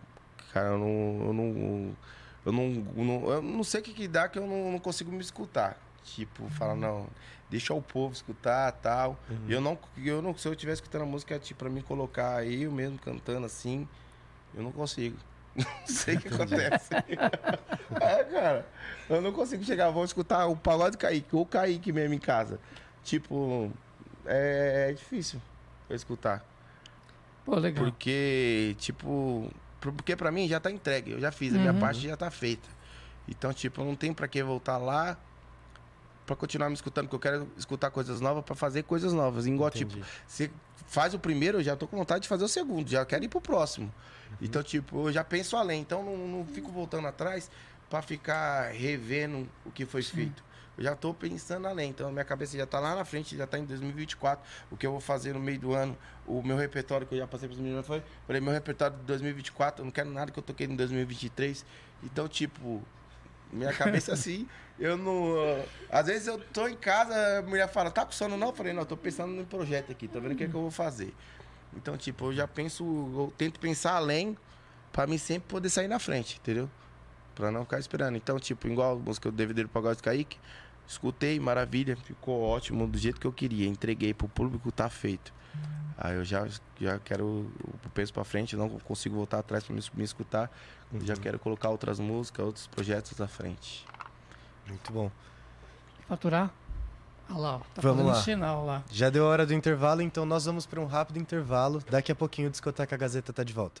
cara, eu não. Eu não, eu não, eu não, eu não sei o que, que dá que eu não, não consigo me escutar. Tipo, falar, não, deixa o povo escutar tal. Eu não, eu não, se eu estiver escutando a música, tipo, pra me colocar eu mesmo cantando assim, eu não consigo. *laughs* Não sei o que acontece. *laughs* é, cara. Eu não consigo chegar, vou escutar o pagode Kaique, ou Kaique mesmo em casa. Tipo, é, é difícil eu escutar. Pô, legal. Porque, tipo, porque pra mim já tá entregue, eu já fiz, a minha Uhum. parte já tá feita. Então, tipo, eu não tenho pra que voltar lá pra continuar me escutando, porque eu quero escutar coisas novas pra fazer coisas novas. Igual, tipo, Entendi. você faz o primeiro, eu já tô com vontade de fazer o segundo, já quero ir pro próximo. Uhum. Então, tipo, eu já penso além, então não, não fico voltando atrás pra ficar revendo o que foi feito. Eu já tô pensando além, então minha cabeça já tá lá na frente, já tá em 2024. O que eu vou fazer no meio do ano, o meu repertório que eu já passei pros meninos foi, falei, meu repertório de 2024, eu não quero nada que eu toquei em 2023. Então, tipo, minha cabeça assim, eu não. Às vezes eu tô em casa, a mulher fala, tá com sono não? Eu falei, não, eu tô pensando no projeto aqui, tô vendo o que, é que eu vou fazer. Então, tipo, eu já penso, eu tento pensar além pra mim sempre poder sair na frente, entendeu? Pra não ficar esperando. Então, tipo, igual a música do do Pagode Kaique, escutei, maravilha, ficou ótimo, do jeito que eu queria, entreguei pro público, tá feito. Aí eu já, já quero, eu penso pra frente, não consigo voltar atrás pra me, me escutar, eu já quero colocar outras músicas, outros projetos à frente. Muito bom. Faturar? Olha lá, ó, tá Vamos fazendo lá. sinal lá. Já deu a hora do intervalo, então nós vamos para um rápido intervalo. Daqui a pouquinho o Discoteca Gazeta tá de volta.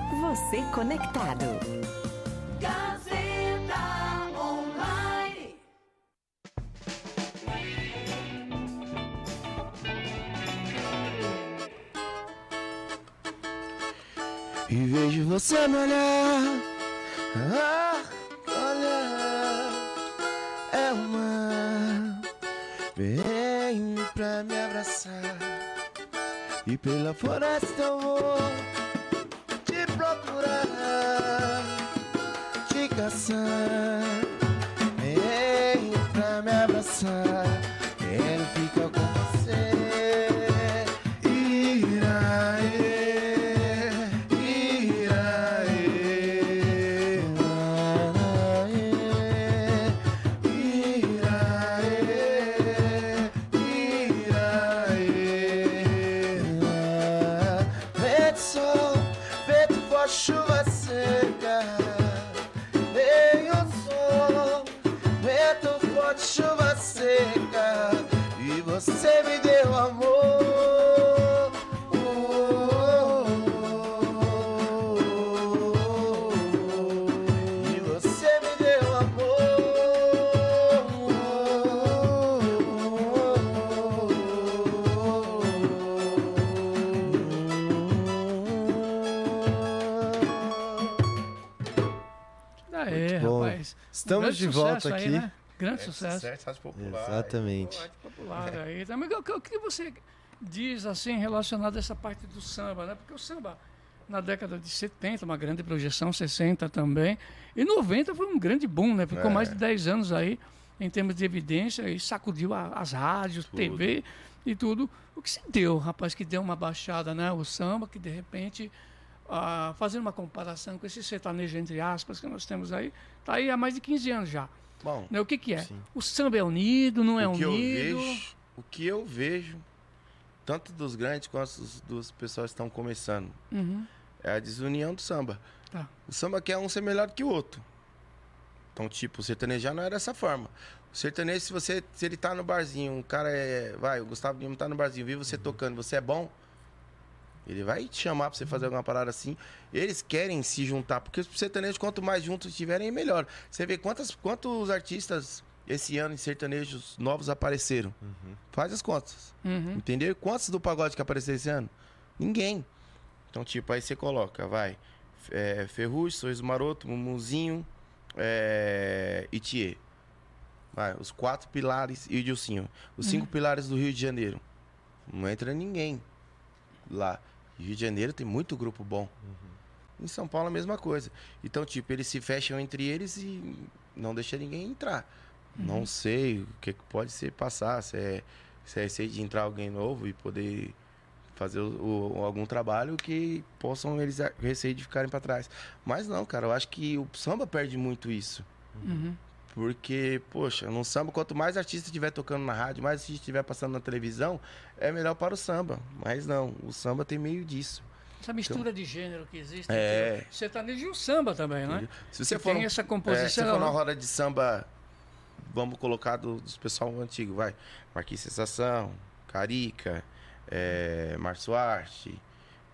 Você conectado. Gazeta Online. E vejo você me olhar. Ah, olhar. É uma. Vem pra me abraçar. E pela floresta eu vou te caçar. Vem pra me abraçar. Estamos Grande de volta sucesso aí, aqui. né? Grande sucesso. Exatamente. popular aí também. O que- o que você diz assim relacionado a essa parte do samba, né? Porque o samba na década de 70, uma grande projeção, 60 também, e 90 foi um grande boom, né? Ficou É. mais de 10 anos aí em termos de evidência e sacudiu a- as rádios, TV e tudo. O que se deu, rapaz, que deu uma baixada, né? O samba que de repente ah, fazendo uma comparação com esse sertanejo entre aspas que nós temos aí, tá aí há mais de 15 anos já. Bom, Né, O que que é? O samba é unido, não é o que eu unido? vejo, o que eu vejo, tanto dos grandes quanto dos, dos pessoas que estão começando, Uhum. é a desunião do samba. Tá. O samba quer um ser melhor que o outro. Então, tipo, o sertanejo já não é dessa forma. O sertanejo, se você se ele tá no barzinho, um cara é. Vai, o Gustavo Lima tá no barzinho, viu você tocando, você é bom. Ele vai te chamar pra você fazer alguma parada assim. Eles querem se juntar, porque os sertanejos, quanto mais juntos estiverem, melhor. Você vê quantas, quantos artistas esse ano em sertanejos novos apareceram. Faz as contas. Uhum. Entendeu? E Quantos do pagode que apareceu esse ano? Ninguém. Então, tipo, aí você coloca, vai. É, Ferrugem, Sorriso Maroto, Mumuzinho, é, Itiê. Vai, os quatro pilares e o Dilcinho. Os cinco pilares do Rio de Janeiro. Não entra ninguém lá. Rio de Janeiro tem muito grupo bom. Em São Paulo a mesma coisa. Então, tipo, eles se fecham entre eles e não deixa ninguém entrar. Não sei o que pode ser passar, se é, se é receio de entrar alguém novo e poder fazer o- o- algum trabalho que possam eles receio de ficarem para trás. Mas não, cara, eu acho que o samba perde muito isso. Uhum. Porque, poxa, no samba, quanto mais artista estiver tocando na rádio, mais artista estiver passando na televisão, é melhor para o samba. Mas não, o samba tem meio disso. Essa mistura de gênero que existe. É. entre o sertanejo e o samba também, né? Se você for, tem essa é, se composição. for na né? roda de samba, vamos colocar do- dos pessoal antigo, vai. Marquinhos Sensação, Carica, é, Márcio Arte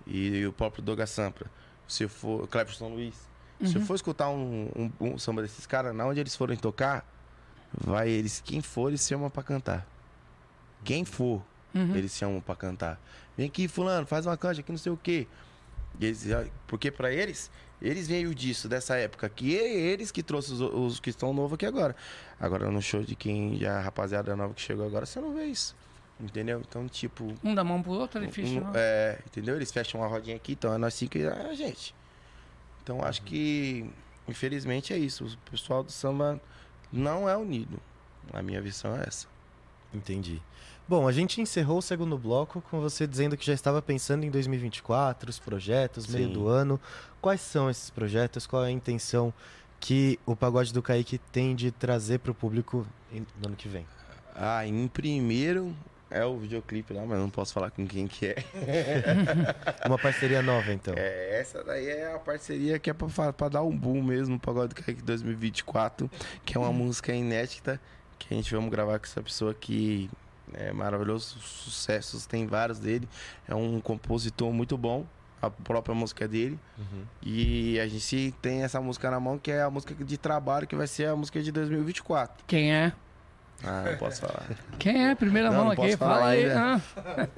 e, o próprio Doga Sampra. Se for, Cleverson Luiz. Se eu Uhum. for escutar um, um, um samba desses caras, na onde eles forem tocar, vai eles, quem for, eles chamam pra cantar. Quem for, Uhum. eles chamam pra cantar. Vem aqui, fulano, faz uma canja aqui, não sei o quê. Eles, porque pra eles, eles veio disso, dessa época, que eles que trouxe os, os que estão novos aqui agora. Agora no show de quem já, a rapaziada nova que chegou agora, você não vê isso. Entendeu? Então, tipo. Um da mão pro outro é difícil. um- né? é, entendeu? Eles fecham uma rodinha aqui, então é nós cinco e a gente. Então acho que, infelizmente, é isso. O pessoal do samba não é unido. A minha visão é essa. Entendi. Bom, a gente encerrou o segundo bloco com você dizendo que já estava pensando em 2024, os projetos, meio Sim. do ano. Quais são esses projetos? Qual é a intenção que o Pagode do Kaique tem de trazer para o público no ano que vem? Ah, em primeiro é o videoclipe lá, mas não posso falar com quem que é. *laughs* Uma parceria nova, então. É, essa daí é a parceria que é pra, pra dar um boom mesmo no Pagode do Kaique 2024, que é uma música inédita, que a gente vamos gravar com essa pessoa que é maravilhoso, sucessos, tem vários dele, é um compositor muito bom, a própria música é dele, Uhum. e a gente tem essa música na mão, que é a música de trabalho, que vai ser a música de 2024. Quem é? Ah, não posso falar. Quem é? Primeira Não, mão não aqui, posso fala falar aí. ainda. Ah,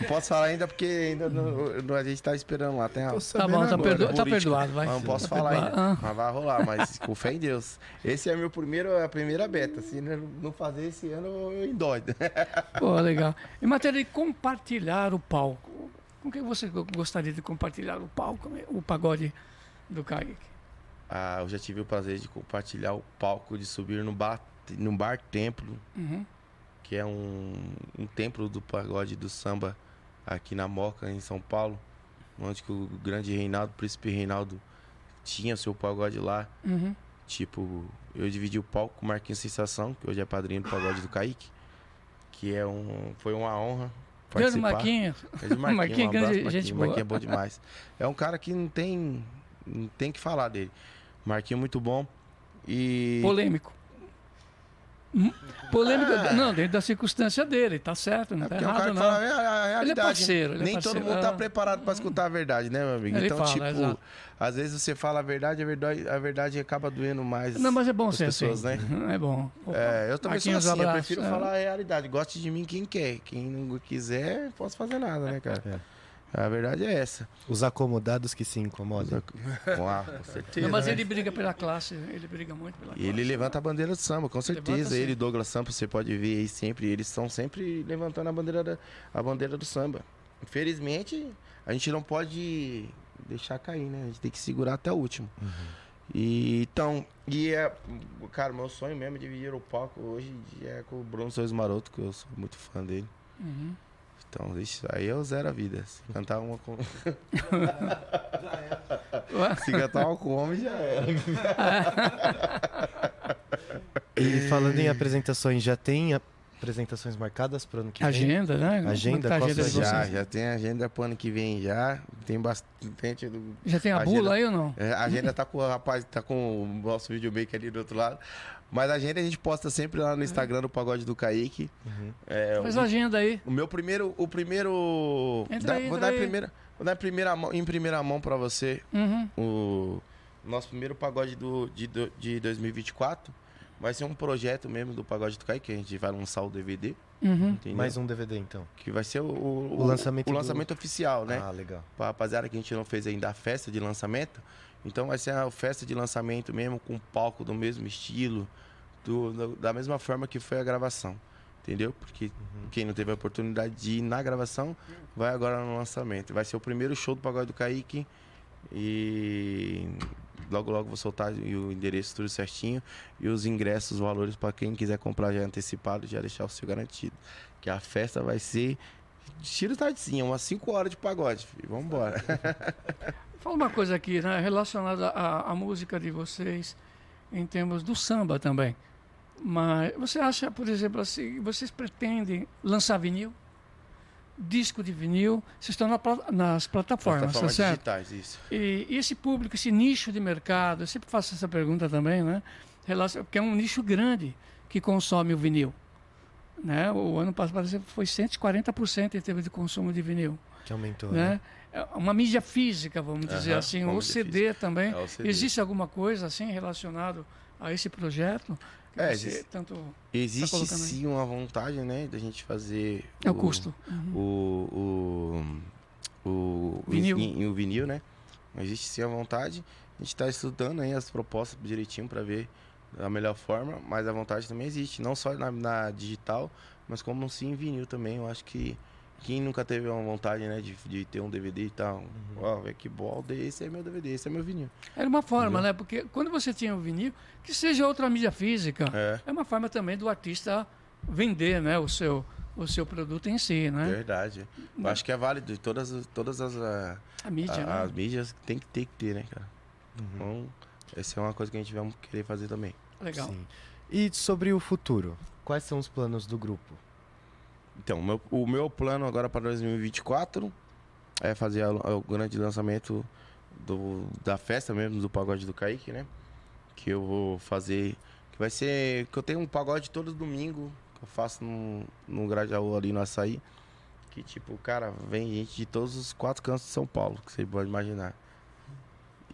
Não posso falar ainda porque ainda não- não- a gente tá esperando lá. Tem a, Tá bom, tá, perdo- tá perdoado, vai. Mas não posso Tá falar perdoado. ainda. Ah. Mas vai rolar, mas com fé em Deus. Esse é meu primeiro, a primeira beta. Se não fazer esse ano, eu endoido. *laughs* Pô, legal. Em matéria de compartilhar o palco, com que você go- gostaria de compartilhar o palco, o pagode do Kaique? Ah, eu já tive o prazer de compartilhar o palco, de subir no bar, no bar templo, Uhum. que é um, um templo do pagode do samba aqui na Moca, em São Paulo, onde que o grande Reinaldo, o príncipe Reinaldo, tinha seu pagode lá. Uhum. Tipo, eu dividi o palco com o Marquinhos Sensação, que hoje é padrinho do pagode do Kaique, que é um, foi uma honra. Grande participar. Marquinhos. É de Marquinhos, Marquinhos, um *laughs* grande abraço, Marquinhos. gente. Marquinhos é bom *laughs* demais. É um cara que não tem, não tem que falar dele. Marquinhos é muito bom e... Polêmico. Hum? Polêmico, Ah. não, dentro da circunstância dele, tá certo, não tá é um cara errado não. fala realidade. Ele é parceiro, ele é Nem parceiro. todo mundo tá preparado pra escutar a verdade, né, meu amigo? Ele então, fala, tipo, exato. às vezes você fala a verdade, a verdade, a verdade acaba doendo mais. Não, mas é bom ser pessoas, assim. né? *laughs* É bom. Opa, É, eu também sou assim, eu abraço. prefiro É. falar a realidade. Goste de mim quem quer. Quem não quiser, posso fazer nada, né, cara? A verdade é essa. Os acomodados que se incomodam. Com certeza. Não, mas né? ele briga pela classe, ele briga muito pela classe. ele levanta a bandeira do samba, com certeza. Levanta, ele e Douglas Sampa, você pode ver aí sempre. Eles estão sempre levantando a bandeira, da, a bandeira do samba. Infelizmente, a gente não pode deixar cair, né? A gente tem que segurar até o último. E, então, e é, cara, meu sonho mesmo é dividir o palco hoje é com o Bruno Souza Maroto, que eu sou muito fã dele. Uhum. Então, isso aí eu zero a vida. Se cantar uma com. *laughs* Se cantar uma com homem, já era. E falando em apresentações, já tem apresentações marcadas para o ano que vem? Agenda, né? Agenda, tá agenda Já, já tem agenda pro ano que vem já. Tem bastante. do- Já tem a agenda- bula aí ou não? É, a agenda tá com o rapaz, tá com o nosso videomaker ali do outro lado. Mas a agenda a gente posta sempre lá no Instagram do Pagode do Kaique. É, Faz o, a agenda aí. o meu primeiro. O primeiro. Entra dá- aí, vou entra dar, em aí. primeira, vou dar primeira, mão, em primeira mão pra você Uhum. o nosso primeiro pagode do, de, de 2024. Vai ser um projeto mesmo do Pagode do Kaique, que a gente vai lançar o DVD. Uhum. Mais um DVD, então. Que vai ser o, o, O lançamento o do- lançamento oficial, né? Ah, legal. Pra rapaziada que a gente não fez ainda a festa de lançamento. Então vai ser a festa de lançamento mesmo, com palco do mesmo estilo, do- do- da mesma forma que foi a gravação. Entendeu? Porque quem não teve a oportunidade de ir na gravação, vai agora no lançamento. Vai ser o primeiro show do Pagode do Kaique. E logo, logo vou soltar o endereço tudo certinho. E os ingressos, os valores para quem quiser comprar já antecipado, já deixar o seu garantido. Que a festa vai ser tiro tardezinha, umas 5 horas de pagode. Filho. Vamos embora. *laughs* Fala uma coisa aqui, né, relacionada à, à música de vocês, em termos do samba também. Mas você acha, por exemplo, assim, vocês pretendem lançar vinil? Disco de vinil? Vocês estão na nas plataformas, Plataformas tá certo? digitais, isso. E, e esse público, esse nicho de mercado, eu sempre faço essa pergunta também, né? Relacion- Porque é um nicho grande que consome o vinil. Né? O ano passado por exemplo, foi 140% em termos de consumo de vinil. Que aumentou, né? né? É uma mídia física, vamos dizer Aham, assim, uma o mídia CD física. também. É, CD. Existe alguma coisa assim relacionado a esse projeto? Que É, você existe- tanto Existe tá sim uma vontade, né, da gente fazer. É o custo. Uhum. O. O. O Vinil. vinil. o vinil, né? Existe sim a vontade. A gente está estudando aí as propostas direitinho para ver a melhor forma, mas a vontade também existe. Não só na, na digital, mas como sim em vinil também. Eu acho que quem nunca teve uma vontade, né, de, de ter um DVD e tal. Uhum. Ó, velho, que bom, esse é meu DVD, esse é meu vinil. Era uma forma, Entendeu? né? Porque quando você tinha o vinil, que seja outra mídia física, É. é uma forma também do artista vender né, o, seu, o seu produto em si, né? Verdade. Eu acho que é válido. Todas, as- todas as, ah, A mídia, a- né? as mídias tem que ter que ter, né, cara? Então, essa é uma coisa que a gente vai querer fazer também. Legal. Sim. E sobre o futuro? Quais são os planos do grupo? Então, meu, o meu plano agora para 2024 é fazer a- o grande lançamento do, da festa mesmo, do pagode do Kaique, né? Que eu vou fazer. Que vai ser. Que eu tenho um pagode todo domingo. Que eu faço no, no Grajaú ali no açaí. Que tipo, cara, vem gente de todos os quatro cantos de São Paulo, que você pode imaginar.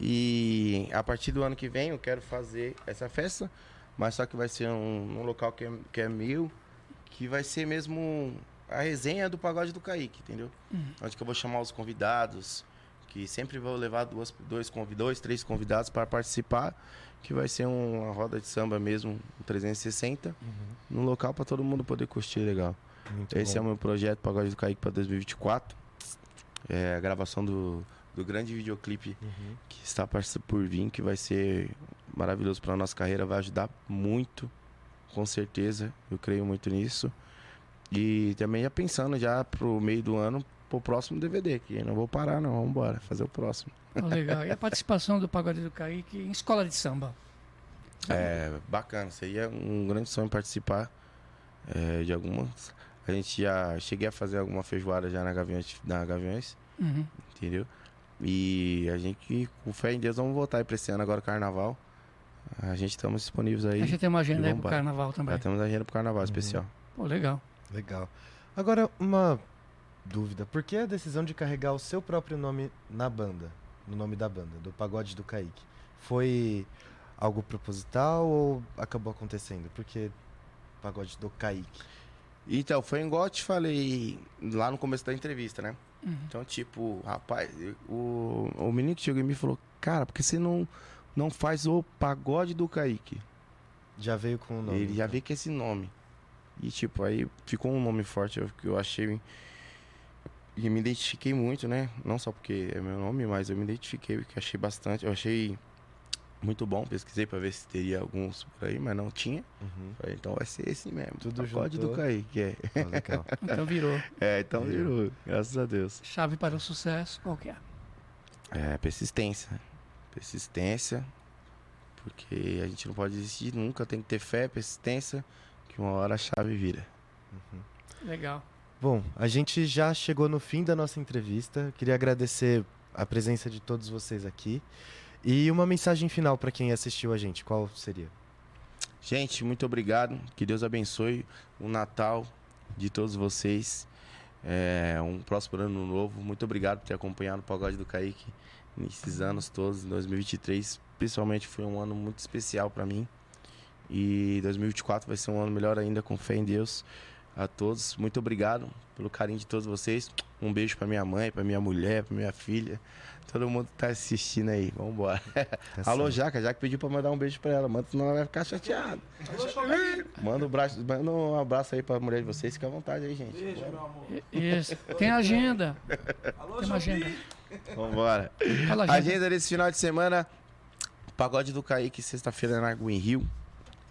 E a partir do ano que vem eu quero fazer essa festa. mas só que vai ser um, um local que é, que é meu, que vai ser mesmo a resenha do pagode do Kaique, entendeu? Uhum. Onde que eu vou chamar os convidados, que sempre vou levar duas, dois, dois, três convidados para participar, que vai ser um- uma roda de samba mesmo, um 360, num local para todo mundo poder curtir legal. Muito Esse bom. é o meu projeto Pagode do Kaique para 2024. É a gravação do, do grande videoclipe Uhum. que está por vir, que vai ser maravilhoso para nossa carreira, vai ajudar muito, com certeza. Eu creio muito nisso. E também já pensando já pro meio do ano pro próximo DVD, que não vou parar não, vamos embora, fazer o próximo. Legal. E a participação do Pagode do Kaique em escola de samba? É bacana, seria um grande sonho participar é, de algumas. A gente já cheguei a fazer alguma feijoada já na Gaviões, na Gaviões Uhum. entendeu? E a gente, com fé em Deus, vamos voltar aí pra esse ano agora, carnaval. A gente estamos disponíveis aí. A gente tem uma agenda E aí pro carnaval também. Já temos agenda pro carnaval Uhum. especial. Pô, legal. Legal. Agora, uma dúvida. Por que a decisão de carregar o seu próprio nome na banda? No nome da banda, do Pagode do Kaique? Foi algo proposital ou acabou acontecendo? Porque Pagode do Kaique. Então, foi igual eu te falei lá no começo da entrevista, né? Uhum. Então, tipo, rapaz, o, o menino que chegou em mim falou, cara, por que você não, não faz o pagode do Kaique? Já veio com o nome. Ele já veio com esse nome. E, tipo, aí ficou um nome forte que eu achei. E me identifiquei muito, né? Não só porque é meu nome, mas eu me identifiquei, porque achei bastante. Eu achei muito bom. Pesquisei pra ver se teria alguns por aí, mas não tinha. Uhum. Falei, então vai ser esse mesmo. Tudo pagode juntou. do Kaique, é. Ah. *laughs* Então virou. É, então virou, graças a Deus. Chave para o sucesso, qual que é? É, persistência. Persistência. Porque a gente não pode desistir nunca, tem que ter fé, persistência, que uma hora a chave vira. Legal. Bom, a gente já chegou no fim da nossa entrevista. Queria agradecer a presença de todos vocês aqui. E uma mensagem final para quem assistiu a gente, qual seria? Gente, muito obrigado. Que Deus abençoe o Natal de todos vocês. É, um próximo ano novo. Muito obrigado por ter acompanhado o Pagode do Kaique nesses anos todos. Em 2023, principalmente, foi um ano muito especial para mim. E 2024 vai ser um ano melhor ainda, com fé em Deus. A todos, muito obrigado pelo carinho de todos vocês. Um beijo para minha mãe, para minha mulher, para minha filha. Todo mundo que tá assistindo aí. Vambora. *laughs* Alô, certo. Jaca, Jaca pediu pra mandar um beijo pra ela. Manda, senão ela vai ficar chateada. Manda um abraço, manda um abraço aí pra mulher de vocês. Fica à vontade aí, gente. Isso. Tem agenda. Tem uma agenda. Vambora. Fala, agenda. Agenda desse final de semana. Pagode do Kaique, sexta-feira na Água em Rio.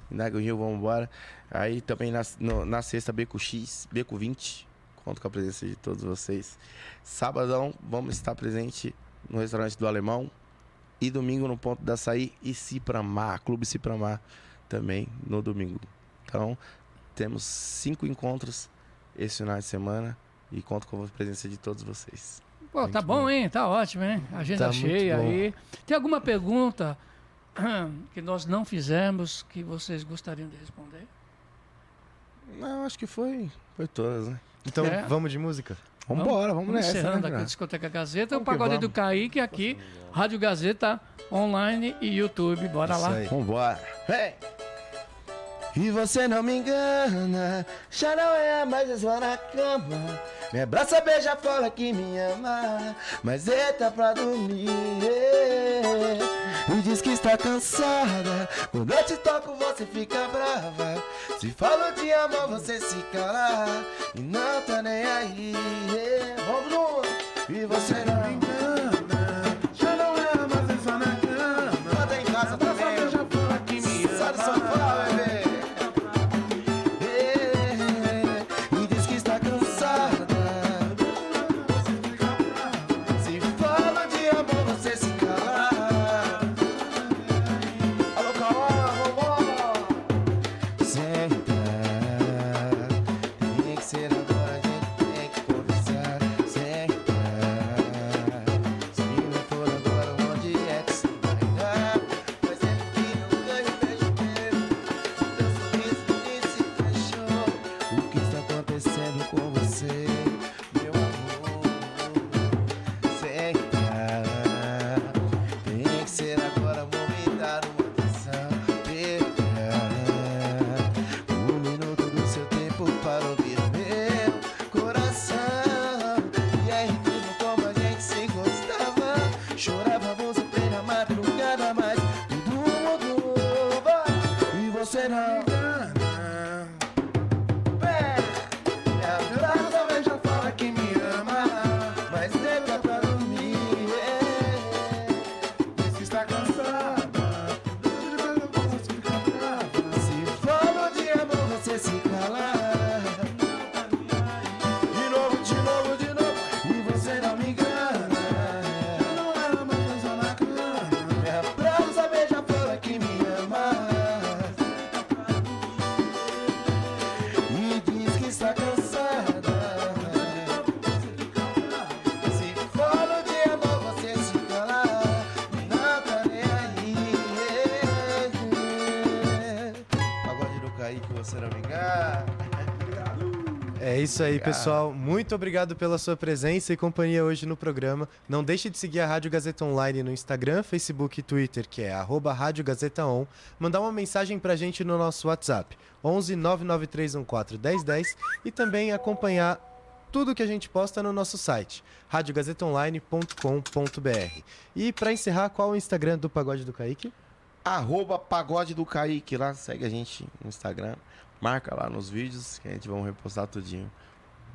Na Água em Rio, vambora. Aí também na, no- na sexta, Beco X, Beco 20. Conto com a presença de todos vocês. Sabadão, vamos estar presente no restaurante do Alemão. E domingo no Ponto da Açaí e Cipramar, Clube Cipramar também no domingo. Então, temos cinco encontros esse final de semana e conto com a presença de todos vocês. Pô, tá bom, hein? Tá ótimo, hein? Agenda Tá cheia bom. aí. Tem alguma pergunta *clears throat* que nós não fizemos que vocês gostariam de responder? Não, acho que foi, foi todas, né? Então, É. vamos de música? Vambora, vamos nessa, Encerrando né, aqui a cara? Discoteca Gazeta, o Vamos que Pagode vamos. do Kaique aqui, Rádio Gazeta online e YouTube. Bora lá. Vambora. Vem! E você não me engana, já não é mais só na cama. Me abraça, beija, fala que me ama, mas eita pra dormir. E diz que está cansada, quando eu te toco você fica brava. Se falo de amor você se cala e não tá nem aí. Vamos, Bruno! E você não isso aí, pessoal. Muito obrigado pela sua presença e companhia hoje no programa. Não deixe de seguir a Rádio Gazeta Online no Instagram, Facebook e Twitter, que é arroba Rádio Gazeta On. Mandar uma mensagem pra gente no nosso WhatsApp, 11 99314 1010 e também acompanhar tudo que a gente posta no nosso site, radiogazetaonline.com.br. E para encerrar, qual o Instagram do Pagode do Kaique? Arroba Pagode do Kaique lá, segue a gente no Instagram, marca lá nos vídeos que a gente vai repostar tudinho.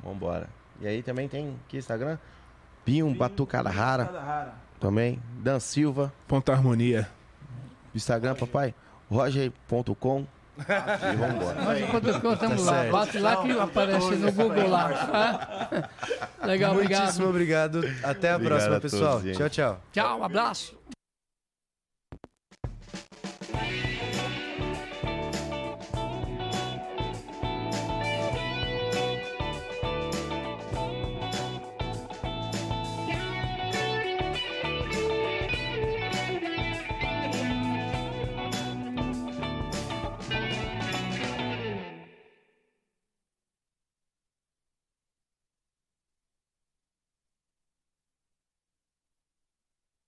Vambora. E aí também tem que Instagram? Pinho Batucarahara. Também. Dan Silva. Ponto Harmonia. Instagram, papai? Roger.com. E vambora. Nós enquanto estamos Tá lá, certo. bate lá que aparece no Google lá. *laughs* Legal, obrigado. Muitíssimo obrigado. Até a Obrigado próxima, a todos, pessoal. gente. tchau, tchau. Tchau, um abraço.